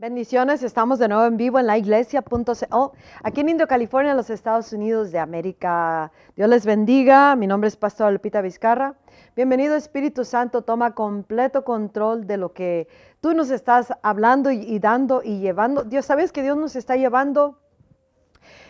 Bendiciones, estamos de nuevo en vivo en la iglesia.co, aquí en Indio, California, los Estados Unidos de América. Dios les bendiga, mi nombre es Pastor Lupita Vizcarra. Bienvenido Espíritu Santo, toma completo control de lo que tú nos estás hablando y, dando y llevando. Dios, ¿sabes que Dios nos está llevando?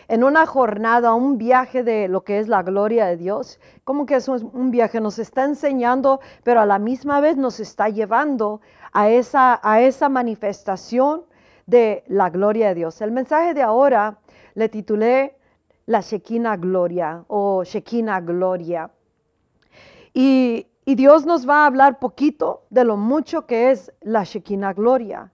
en una jornada, un viaje de lo que es la gloria de Dios. Como que es un viaje, nos está enseñando, pero a la misma vez nos está llevando a esa, a esa manifestación de la gloria de Dios. El mensaje de ahora le titulé La Shekinah Gloria o Shekinah Gloria. Y, Dios nos va a hablar poquito de lo mucho que es la Shekinah Gloria.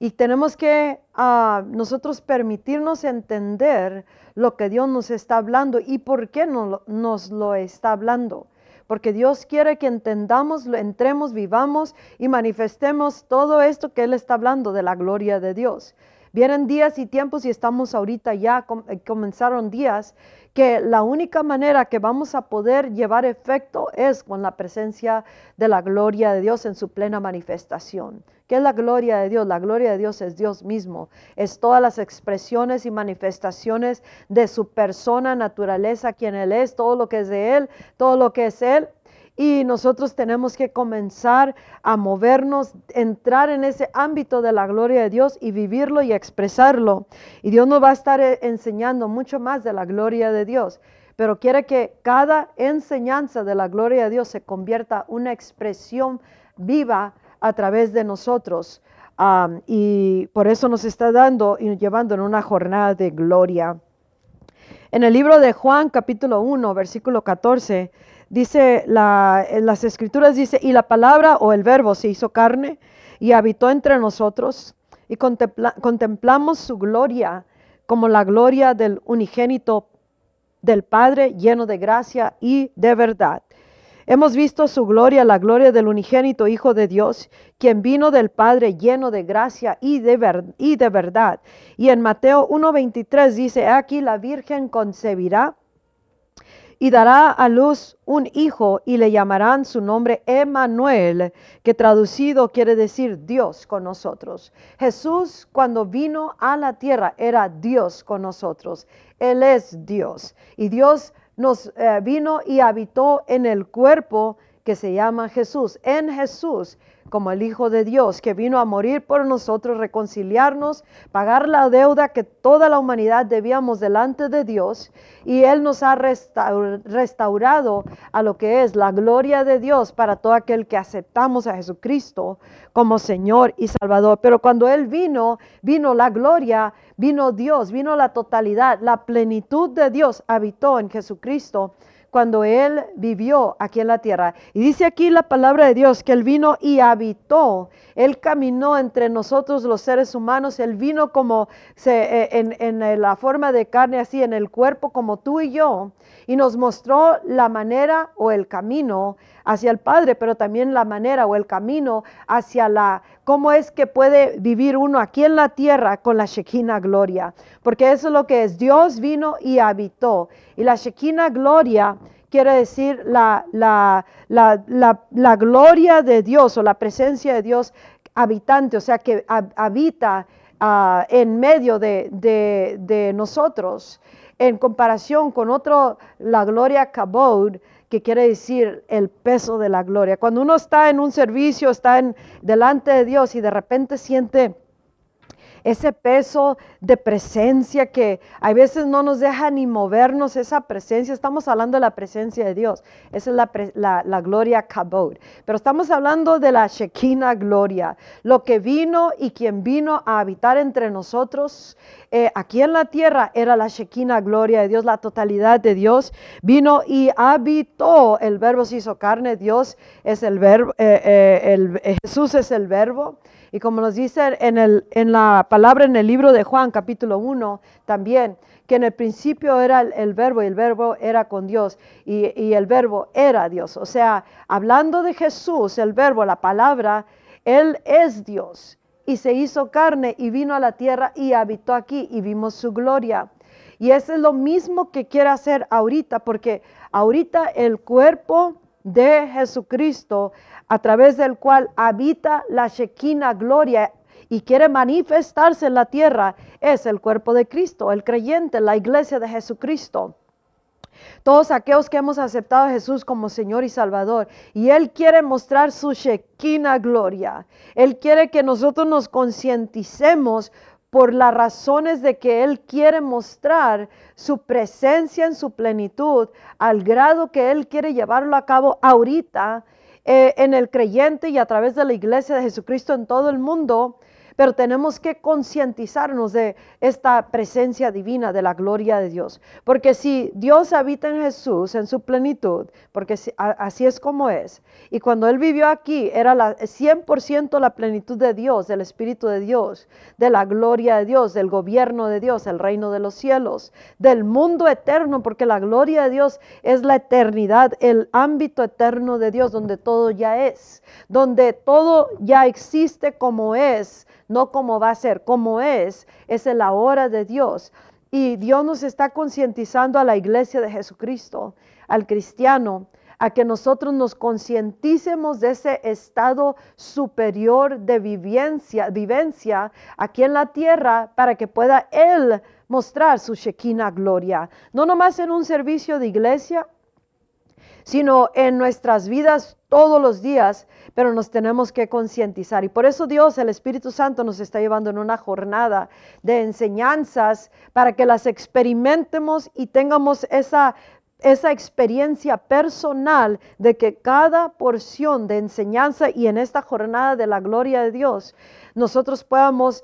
Y tenemos que ah, nosotros permitirnos entender lo que Dios nos está hablando y por qué nos lo está hablando porque Dios quiere que entendamos, entremos, vivamos y manifestemos todo esto que Él está hablando de la gloria de Dios. Vienen días y tiempos y estamos ahorita ya, eh, comenzaron días, que la única manera que vamos a poder llevar efecto es con la presencia de la gloria de Dios en su plena manifestación. ¿Qué es la gloria de Dios? La gloria de Dios es Dios mismo. Es todas las expresiones y manifestaciones de su persona, naturaleza, quien Él es, todo lo que es de Él, todo lo que es Él. Y nosotros tenemos que comenzar a movernos, entrar en ese ámbito de la gloria de Dios y vivirlo y expresarlo. Y Dios nos va a estar eh, enseñando mucho más de la gloria de Dios pero quiere que cada enseñanza de la gloria de Dios se convierta en una expresión viva a través de nosotros. y por eso nos está dando y llevando en una jornada de gloria. En el libro de Juan capítulo 1, versículo 14, dice, la, en las escrituras dice, y la palabra o el verbo se hizo carne y habitó entre nosotros y contemplamos su gloria como la gloria del unigénito del Padre lleno de gracia y de verdad. Hemos visto su gloria, la gloria del unigénito Hijo de Dios, quien vino del Padre lleno de gracia y de, verdad. Y en Mateo 1.23 dice, aquí la Virgen concebirá y dará a luz un hijo y le llamarán su nombre Emmanuel, que traducido quiere decir Dios con nosotros. Jesús cuando vino a la tierra era Dios con nosotros. Él es Dios y Dios nos eh, vino y habitó en el cuerpo que se llama Jesús, en Jesús como el Hijo de Dios, que vino a morir por nosotros, reconciliarnos, pagar la deuda que toda la humanidad debíamos delante de Dios, y Él nos ha restaurado a lo que es la gloria de Dios para todo aquel que aceptamos a Jesucristo como Señor y Salvador. Pero cuando Él vino, vino la gloria, vino Dios, vino la totalidad, la plenitud de Dios habitó en Jesucristo cuando Él vivió aquí en la tierra. Y dice aquí la palabra de Dios que Él vino y habitó. Él caminó entre nosotros los seres humanos. Él vino como eh, en, en la forma de carne, así en el cuerpo como tú y yo. Y nos mostró la manera o el camino hacia el Padre, pero también la manera o el camino hacia la, cómo es que puede vivir uno aquí en la tierra con la Shekinah gloria. Porque eso es lo que es. Dios vino y habitó. Y la Shekinah gloria quiere decir la, la, la, gloria de Dios o la presencia de Dios habitante, o sea, que habita ah, en medio de, de, de, nosotros, en comparación con otro, la gloria Kabod, que quiere decir el peso de la gloria. Cuando uno está en un servicio, está en, delante de Dios y de repente siente ese peso de presencia que a veces no nos deja ni movernos esa presencia. Estamos hablando de la presencia de Dios. Esa es la, gloria Kabod. Pero estamos hablando de la Shekinah gloria. Lo que vino y quien vino a habitar entre nosotros eh, aquí en la tierra era la Shekinah gloria de Dios, la totalidad de Dios. Vino y habitó. El verbo se hizo carne. Dios es el verbo. Eh, eh, el, Jesús es el verbo. Y como nos dice en, la palabra en el libro de Juan capítulo 1 también, que en el principio era el, verbo y el verbo era con Dios y, y, el verbo era Dios. O sea, hablando de Jesús, el verbo, la palabra, Él es Dios y se hizo carne y vino a la tierra y habitó aquí y vimos su gloria. Y eso es lo mismo que quiere hacer ahorita, porque ahorita el cuerpo de Jesucristo a través del cual habita la Shekinah gloria y quiere manifestarse en la tierra es el cuerpo de Cristo, el creyente, la iglesia de Jesucristo. Todos aquellos que hemos aceptado a Jesús como Señor y Salvador. Y Él quiere mostrar su Shekinah gloria. Él quiere que nosotros nos concienticemos por las razones de que Él quiere mostrar su presencia en su plenitud al grado que Él quiere llevarlo a cabo ahorita eh, en el creyente y a través de la iglesia de Jesucristo en todo el mundo pero tenemos que concientizarnos de esta presencia divina, de la gloria de Dios. Porque si Dios habita en Jesús, en su plenitud, porque así es como es, y cuando Él vivió aquí era la, 100% la plenitud de Dios, del Espíritu de Dios, de la gloria de Dios, del gobierno de Dios, el reino de los cielos, del mundo eterno, porque la gloria de Dios es la eternidad, el ámbito eterno de Dios, donde todo ya es, donde todo ya existe como es no como va a ser, como es, es la hora de Dios. Y Dios nos está concientizando a la iglesia de Jesucristo, al cristiano, a que nosotros nos concienticemos de ese estado superior de vivencia, vivencia aquí en la tierra para que pueda Él mostrar su Shekinah gloria. No nomás en un servicio de iglesia, sino en nuestras vidas todos los días, pero nos tenemos que concientizar. Y por eso Dios, el Espíritu Santo, nos está llevando en una jornada de enseñanzas para que las experimentemos y tengamos esa esa experiencia personal de que cada porción de enseñanza y en esta jornada de la gloria de Dios, nosotros podamos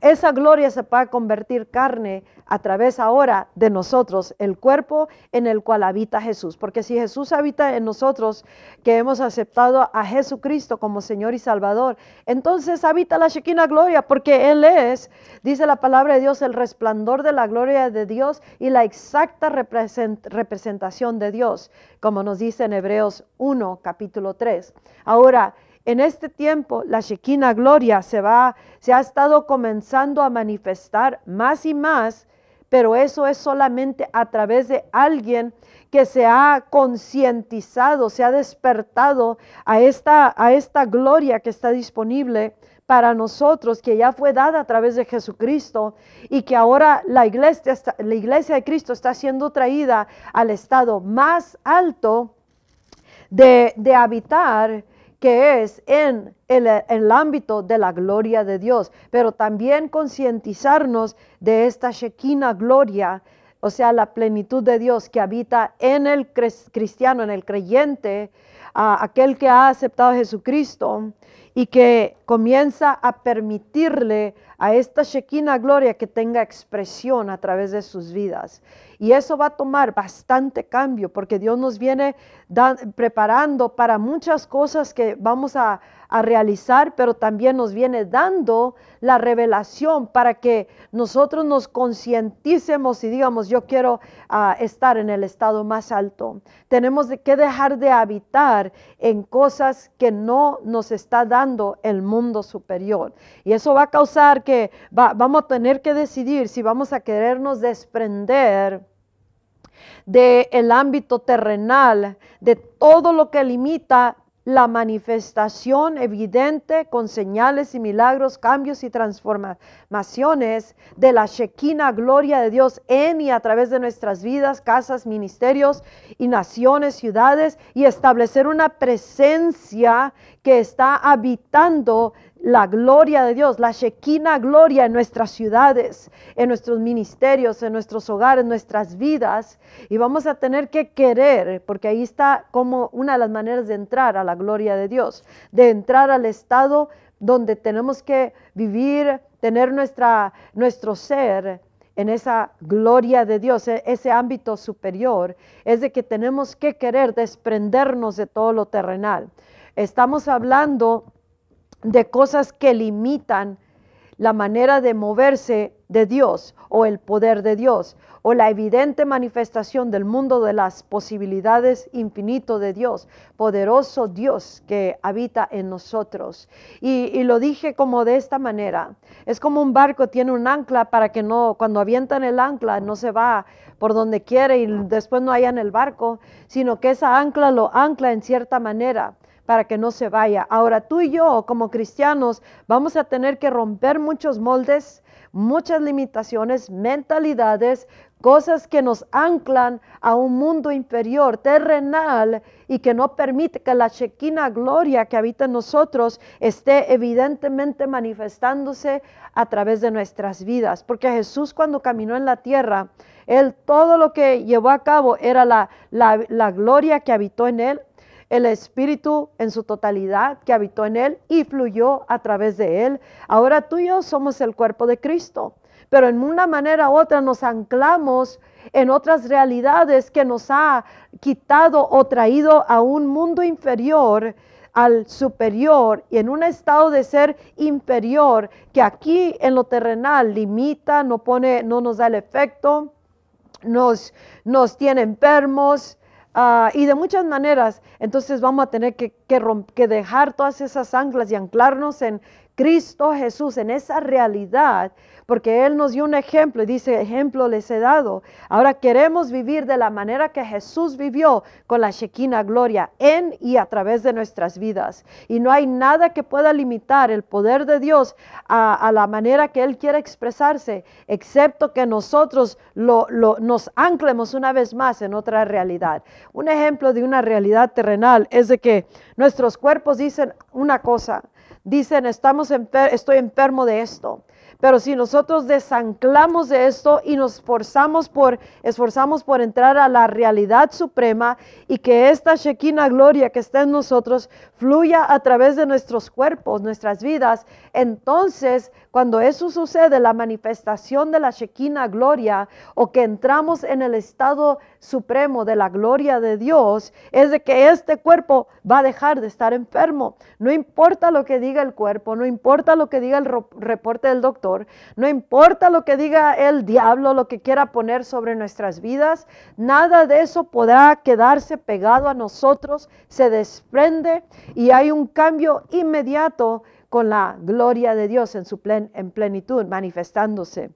esa gloria se pueda convertir carne a través ahora de nosotros, el cuerpo en el cual habita Jesús. Porque si Jesús habita en nosotros, que hemos aceptado a Jesucristo como Señor y Salvador, entonces habita la Shekinah gloria, porque Él es, dice la palabra de Dios, el resplandor de la gloria de Dios y la exacta representación de Dios, como nos dice en Hebreos 1, capítulo 3. Ahora, en este tiempo la Shekinah gloria se va, se ha estado comenzando a manifestar más y más, pero eso es solamente a través de alguien que se ha concientizado, se ha despertado a esta, a esta gloria que está disponible para nosotros, que ya fue dada a través de Jesucristo y que ahora la iglesia, la iglesia de Cristo está siendo traída al estado más alto de, de habitar que es en el, ámbito de la gloria de Dios, pero también concientizarnos de esta Shekinah gloria, o sea, la plenitud de Dios que habita en el cristiano, en el creyente, aquel que ha aceptado a Jesucristo y que comienza a permitirle a esta Shekinah gloria que tenga expresión a través de sus vidas. Y eso va a tomar bastante cambio porque Dios nos viene preparando para muchas cosas que vamos a, a realizar, pero también nos viene dando la revelación para que nosotros nos concienticemos y digamos, yo quiero ah, estar en el estado más alto. Tenemos que dejar de habitar en cosas que no nos está dando el mundo superior. Y eso va a causar que vamos a tener que decidir si vamos a querernos desprender del el ámbito terrenal, de todo lo que limita la manifestación evidente con señales y milagros, cambios y transformaciones de la Shekinah gloria de Dios en y a través de nuestras vidas, casas, ministerios y naciones, ciudades, y establecer una presencia que está habitando la gloria de Dios, la Shekinah gloria en nuestras ciudades, en nuestros ministerios, en nuestros hogares, en nuestras vidas. Y vamos a tener que querer, porque ahí está como una de las maneras de entrar a la gloria de Dios, de entrar al estado donde tenemos que vivir, tener nuestra, nuestro ser en esa gloria de Dios, e-, ese ámbito superior, es de que tenemos que querer desprendernos de todo lo terrenal. Estamos hablando de cosas que limitan la manera de moverse de Dios o el poder de Dios o la evidente manifestación del mundo de las posibilidades infinito de Dios, poderoso Dios que habita en nosotros. Y, lo dije como de esta manera, es como un barco tiene un ancla para que no, cuando avientan el ancla no se va por donde quiere y después no haya en el barco, sino que esa ancla lo ancla en cierta manera para que no se vaya. Ahora tú y yo como cristianos vamos a tener que romper muchos moldes, muchas limitaciones, mentalidades, cosas que nos anclan a un mundo inferior, terrenal, y que no permite que la chequina gloria que habita en nosotros esté evidentemente manifestándose a través de nuestras vidas. Porque Jesús cuando caminó en la tierra, él todo lo que llevó a cabo era la, la, la gloria que habitó en él, el Espíritu en su totalidad que habitó en él y fluyó a través de él. Ahora tú y yo somos el cuerpo de Cristo, pero en una manera u otra nos anclamos en otras realidades que nos ha quitado o traído a un mundo inferior al superior y en un estado de ser inferior que aquí en lo terrenal limita, no pone, no nos da el efecto, nos, nos tiene enfermos, Ah, y de muchas maneras, entonces vamos a tener que, que, dejar todas esas anclas y anclarnos en Cristo Jesús, en esa realidad porque Él nos dio un ejemplo y dice, ejemplo les he dado. Ahora queremos vivir de la manera que Jesús vivió con la Shekinah gloria en y a través de nuestras vidas. Y no hay nada que pueda limitar el poder de Dios a, la manera que Él quiere expresarse, excepto que nosotros lo, nos anclemos una vez más en otra realidad. Un ejemplo de una realidad terrenal es de que nuestros cuerpos dicen una cosa, dicen, estamos estoy enfermo de esto. Pero si nosotros desanclamos de esto y nos esforzamos por, esforzamos por entrar a la realidad suprema y que esta Shekinah gloria que está en nosotros fluya a través de nuestros cuerpos, nuestras vidas, entonces cuando eso sucede, la manifestación de la Shekinah gloria o que entramos en el estado supremo de la gloria de Dios, es de que este cuerpo va a dejar de estar enfermo. No importa lo que diga el cuerpo, no importa lo que diga el reporte del doctor, no importa lo que diga el diablo, lo que quiera poner sobre nuestras vidas, nada de eso podrá quedarse pegado a nosotros, se desprende y hay un cambio inmediato con la gloria de Dios en su en plenitud manifestándose.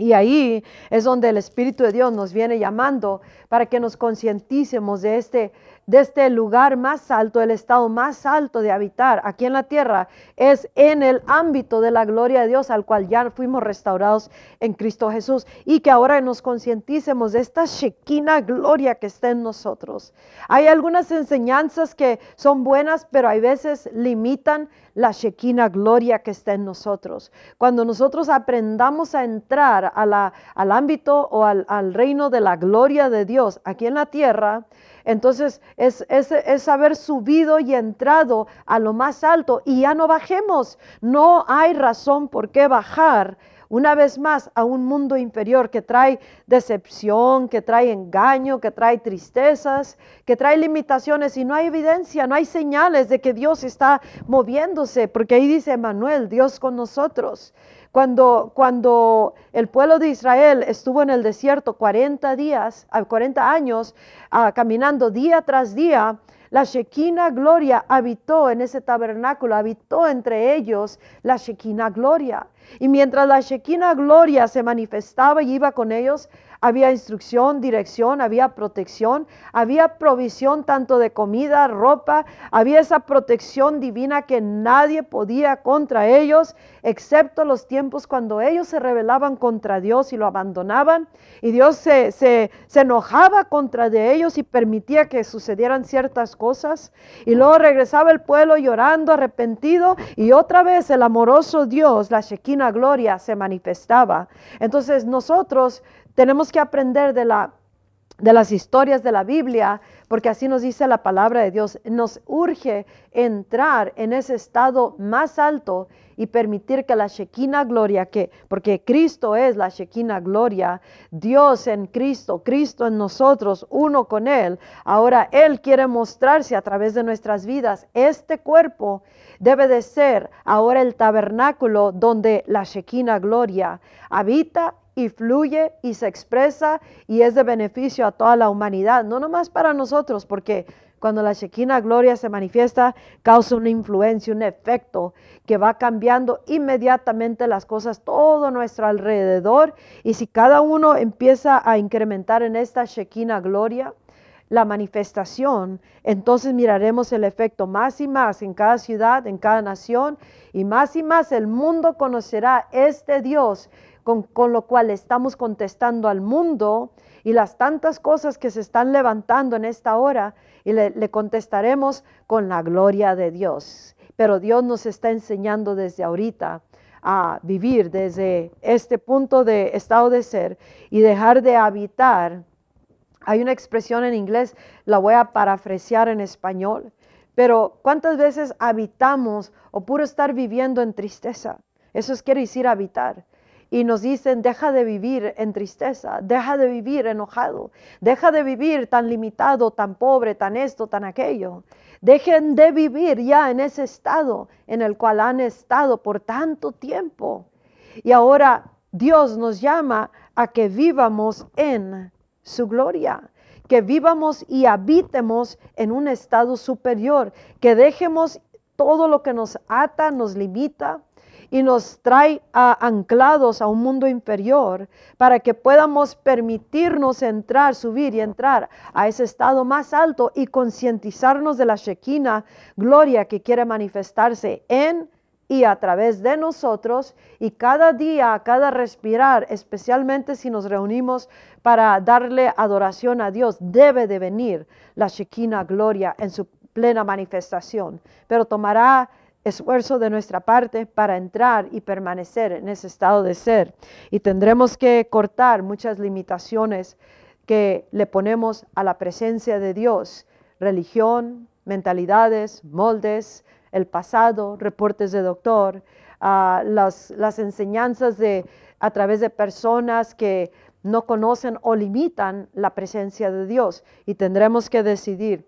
Y ahí es donde el Espíritu de Dios nos viene llamando para que nos concienticemos de este, de este lugar más alto, el estado más alto de habitar aquí en la tierra, es en el ámbito de la gloria de Dios al cual ya fuimos restaurados en Cristo Jesús. Y que ahora nos concienticemos de esta shequina gloria que está en nosotros. Hay algunas enseñanzas que son buenas, pero hay veces limitan la Shekinah gloria que está en nosotros. Cuando nosotros aprendamos a entrar al ámbito o al, al, reino de la gloria de Dios aquí en la tierra, entonces es, es, es haber subido y entrado a lo más alto y ya no bajemos. No hay razón por qué bajar una vez más a un mundo inferior que trae decepción, que trae engaño, que trae tristezas, que trae limitaciones y no hay evidencia, no hay señales de que Dios está moviéndose, porque ahí dice Manuel, Dios con nosotros. Cuando, cuando el pueblo de Israel estuvo en el desierto 40 días, 40 años, ah, caminando día tras día, la Shekinah gloria habitó en ese tabernáculo, habitó entre ellos la Shekinah gloria. Y mientras la Shekinah gloria se manifestaba y iba con ellos, había instrucción, dirección, había protección, había provisión tanto de comida, ropa, había esa protección divina que nadie podía contra ellos, excepto los tiempos cuando ellos se rebelaban contra Dios y lo abandonaban. Y Dios se, se, se enojaba contra de ellos y permitía que sucedieran ciertas cosas. Y luego regresaba el pueblo llorando, arrepentido, y otra vez el amoroso Dios, la Shekinah gloria, se manifestaba. Entonces nosotros tenemos que aprender de, la, de las historias de la Biblia, porque así nos dice la palabra de Dios. Nos urge entrar en ese estado más alto y permitir que la Shekinah gloria, que, porque Cristo es la Shekinah gloria, Dios en Cristo, Cristo en nosotros, uno con Él. Ahora Él quiere mostrarse a través de nuestras vidas. Este cuerpo debe de ser ahora el tabernáculo donde la Shekinah gloria habita y fluye y se expresa y es de beneficio a toda la humanidad, no nomás para nosotros, porque cuando la Shekinah gloria se manifiesta, causa una influencia, un efecto que va cambiando inmediatamente las cosas todo nuestro alrededor. Y si cada uno empieza a incrementar en esta Shekinah gloria, la manifestación, entonces miraremos el efecto más y más en cada ciudad, en cada nación, y más y más el mundo conocerá este Dios con, lo cual estamos contestando al mundo y las tantas cosas que se están levantando en esta hora, y le, contestaremos con la gloria de Dios. Pero Dios nos está enseñando desde ahorita a vivir desde este punto de estado de ser y dejar de habitar hay una expresión en inglés, la voy a parafrasear en español, pero ¿cuántas veces habitamos o puro estar viviendo en tristeza? Eso es quiere decir habitar. Y nos dicen, deja de vivir en tristeza, deja de vivir enojado, deja de vivir tan limitado, tan pobre, tan esto, tan aquello. Dejen de vivir ya en ese estado en el cual han estado por tanto tiempo. Y ahora Dios nos llama a que vivamos en su gloria, que vivamos y habitemos en un estado superior, que dejemos todo lo que nos ata, nos limita y nos trae anclados a un mundo inferior para que podamos permitirnos entrar, subir y entrar a ese estado más alto y concientizarnos de la Shekinah gloria que quiere manifestarse en y a través de nosotros y cada día, cada respirar, especialmente si nos reunimos para darle adoración a Dios, debe de venir la Shekinah gloria en su plena manifestación, pero tomará esfuerzo de nuestra parte para entrar y permanecer en ese estado de ser. Y tendremos que cortar muchas limitaciones que le ponemos a la presencia de Dios, religión, mentalidades, moldes, el pasado, reportes de doctor, ah, las, las enseñanzas de, a través de personas que no conocen o limitan la presencia de Dios. Y tendremos que decidir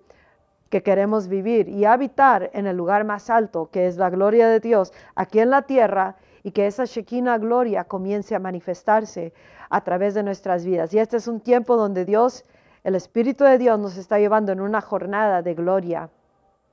que queremos vivir y habitar en el lugar más alto, que es la gloria de Dios, aquí en la tierra, y que esa Shekinah gloria comience a manifestarse a través de nuestras vidas. Y este es un tiempo donde Dios, el Espíritu de Dios, nos está llevando en una jornada de gloria.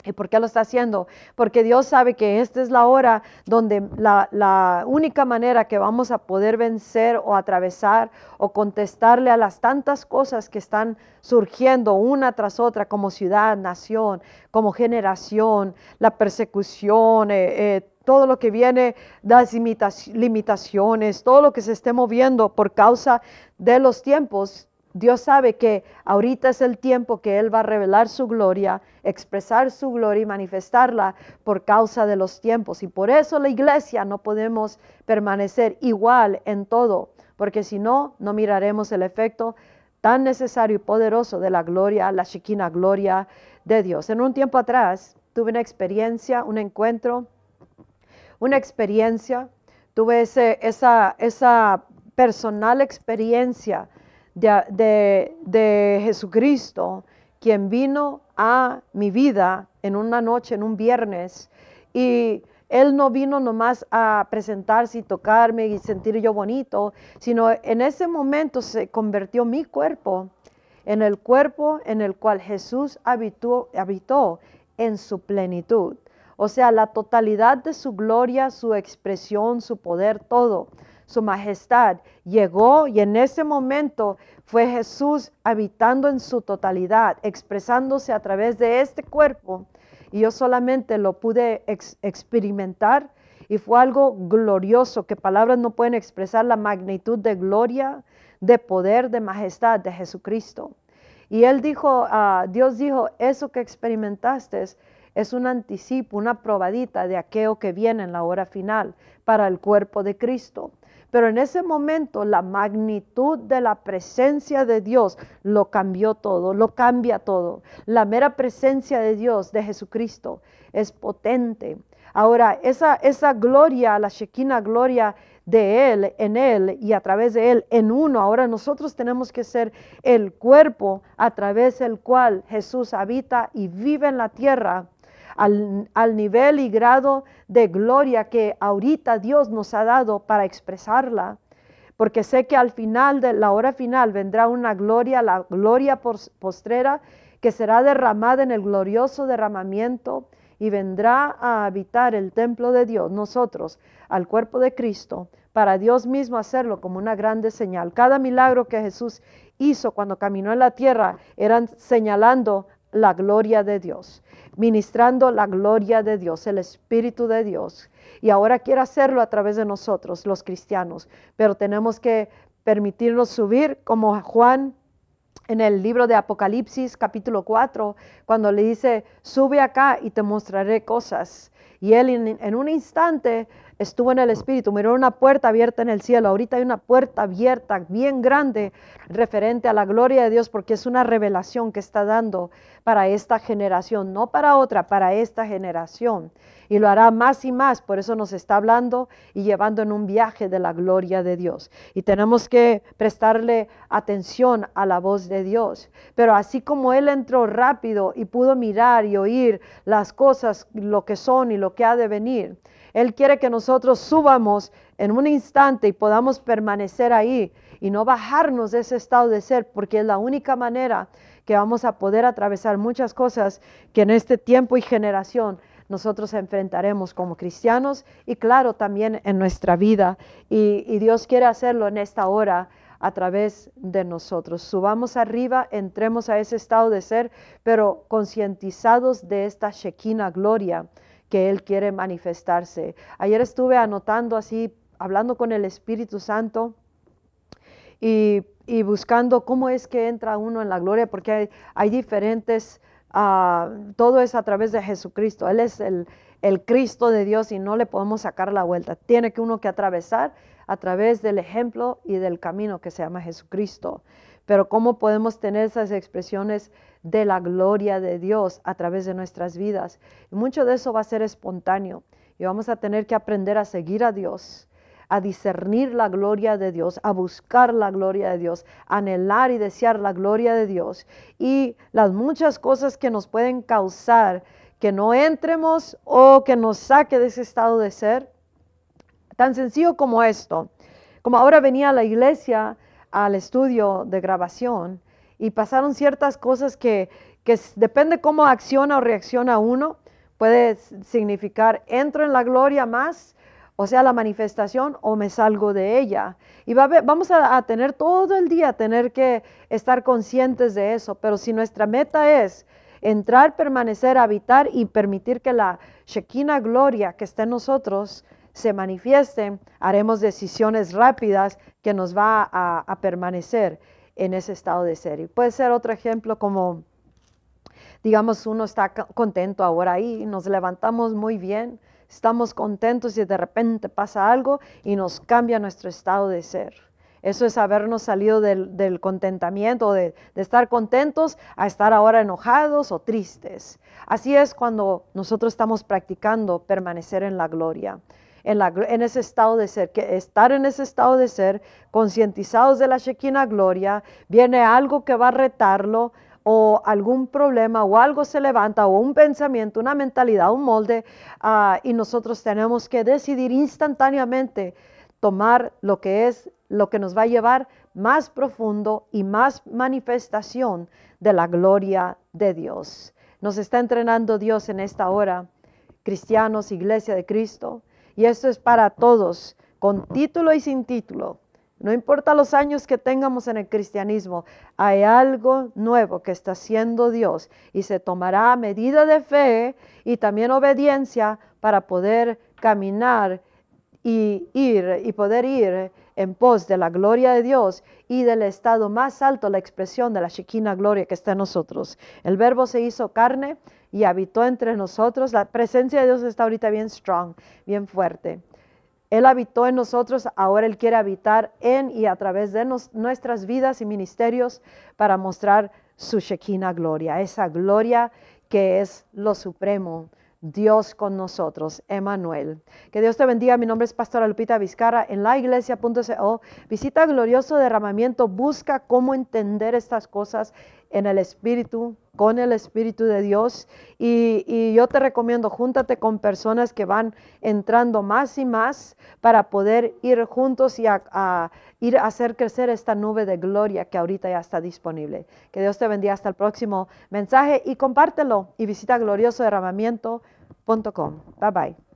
¿Y por qué lo está haciendo? Porque Dios sabe que esta es la hora donde la, única manera que vamos a poder vencer o atravesar o contestarle a las tantas cosas que están surgiendo una tras otra como ciudad, nación, como generación, la persecución, eh, eh, todo lo que viene, las limitaciones, todo lo que se esté moviendo por causa de los tiempos, Dios sabe que ahorita es el tiempo que Él va a revelar su gloria, expresar su gloria y manifestarla por causa de los tiempos. Y por eso la iglesia no podemos permanecer igual en todo, porque si no, no miraremos el efecto tan necesario y poderoso de la gloria, la chiquina gloria de Dios. En un tiempo atrás tuve una experiencia, un encuentro, una experiencia, tuve esa, esa personal experiencia de, Jesucristo, quien vino a mi vida en una noche, en un viernes, y él no vino nomás a presentarse y tocarme y sentir yo bonito, sino en ese momento se convirtió mi cuerpo en el cuerpo en el cual Jesús habitó, habitó en su plenitud. O sea, la totalidad de su gloria, su expresión, su poder, todo su majestad llegó y en ese momento fue Jesús habitando en su totalidad, expresándose a través de este cuerpo. Y yo solamente lo pude experimentar y fue algo glorioso, que palabras no pueden expresar la magnitud de gloria, de poder, de majestad de Jesucristo. Y él dijo, uh, Dios dijo, eso que experimentaste es un anticipo, una probadita de aquello que viene en la hora final para el cuerpo de Cristo. Pero en ese momento la magnitud de la presencia de Dios lo cambió todo, lo cambia todo. La mera presencia de Dios, de Jesucristo, es potente. Ahora, esa, esa gloria, la Shekinah gloria de Él, en Él y a través de Él, en uno. Ahora nosotros tenemos que ser el cuerpo a través del cual Jesús habita y vive en la tierra al, nivel y grado de gloria que ahorita Dios nos ha dado para expresarla porque sé que al final de la hora final vendrá una gloria, la gloria postrera, que será derramada en el glorioso derramamiento y vendrá a habitar el templo de Dios, nosotros, al cuerpo de Cristo, para Dios mismo hacerlo como una grande señal. Cada milagro que Jesús hizo cuando caminó en la tierra eran señalando la gloria de Dios, ministrando la gloria de Dios, el Espíritu de Dios. Y ahora quiere hacerlo a través de nosotros, los cristianos, pero tenemos que permitirnos subir como Juan en el libro de Apocalipsis capítulo 4, cuando le dice, sube acá y te mostraré cosas. Y él en, un instante estuvo en el Espíritu, miró una puerta abierta en el cielo. Ahorita hay una puerta abierta bien grande referente a la gloria de Dios porque es una revelación que está dando para esta generación, no para otra, para esta generación. Y lo hará más y más, por eso nos está hablando y llevando en un viaje de la gloria de Dios. Y tenemos que prestarle atención a la voz de Dios. Pero así como Él entró rápido y pudo mirar y oír las cosas, lo que son y lo que ha de venir, él quiere que nosotros subamos en un instante y podamos permanecer ahí y no bajarnos de ese estado de ser, porque es la única manera que vamos a poder atravesar muchas cosas que en este tiempo y generación nosotros enfrentaremos como cristianos y claro también en nuestra vida. Y, Dios quiere hacerlo en esta hora a través de nosotros. Subamos arriba, entremos a ese estado de ser, pero concientizados de esta Shekinah gloria que Él quiere manifestarse. Ayer estuve anotando así, hablando con el Espíritu Santo y, buscando cómo es que entra uno en la gloria, porque hay, diferentes, ah, todo es a través de Jesucristo. Él es el, el Cristo de Dios y no le podemos sacar la vuelta. Tiene que uno que atravesar a través del ejemplo y del camino que se llama Jesucristo. Pero ¿cómo podemos tener esas expresiones de la gloria de Dios a través de nuestras vidas? Y mucho de eso va a ser espontáneo y vamos a tener que aprender a seguir a Dios, a discernir la gloria de Dios, a buscar la gloria de Dios, a anhelar y desear la gloria de Dios y las muchas cosas que nos pueden causar que no entremos o que nos saque de ese estado de ser. Tan sencillo como esto. Como ahora venía a la iglesia, al estudio de grabación y pasaron ciertas cosas que, que depende cómo acciona o reacciona uno, puede significar entro en la gloria más, o sea, la manifestación, o me salgo de ella. Y va vamos a, a, tener todo el día, tener que estar conscientes de eso, pero si nuestra meta es entrar, permanecer, habitar y permitir que la Shekinah gloria que está en nosotros se manifieste, haremos decisiones rápidas que nos va a, permanecer en ese estado de ser. Y puede ser otro ejemplo como, digamos, uno está contento ahora ahí, nos levantamos muy bien, estamos contentos y de repente pasa algo y nos cambia nuestro estado de ser. Eso es habernos salido del, contentamiento, de, de, estar contentos, a estar ahora enojados o tristes. Así es cuando nosotros estamos practicando permanecer en la gloria en, ese estado de ser, que estar en ese estado de ser, concientizados de la Shekinah gloria, viene algo que va a retarlo, o algún problema o algo se levanta o un pensamiento, una mentalidad, un molde, ah, y nosotros tenemos que decidir instantáneamente tomar lo que es, lo que nos va a llevar más profundo y más manifestación de la gloria de Dios. Nos está entrenando Dios en esta hora, cristianos, iglesia de Cristo, y esto es para todos, con título y sin título. No importa los años que tengamos en el cristianismo, hay algo nuevo que está haciendo Dios y se tomará medida de fe y también obediencia para poder caminar y ir y poder ir en pos de la gloria de Dios y del estado más alto, la expresión de la Shekinah gloria que está en nosotros. El verbo se hizo carne y habitó entre nosotros. La presencia de Dios está ahorita bien strong, bien fuerte. Él habitó en nosotros, ahora Él quiere habitar en y a través de nuestras vidas y ministerios para mostrar su Shekinah gloria, esa gloria que es lo supremo, Dios con nosotros, Emanuel. Que Dios te bendiga. Mi nombre es Pastora Lupita Vizcarra en la iglesia.co. Visita Glorioso Derramamiento, busca cómo entender estas cosas en el Espíritu, con el Espíritu de Dios. Y, yo te recomiendo, júntate con personas que van entrando más y más para poder ir juntos y a, ir a hacer crecer esta nube de gloria que ahorita ya está disponible. Que Dios te bendiga hasta el próximo mensaje y compártelo y visita gloriosoderramamiento.com. Bye bye.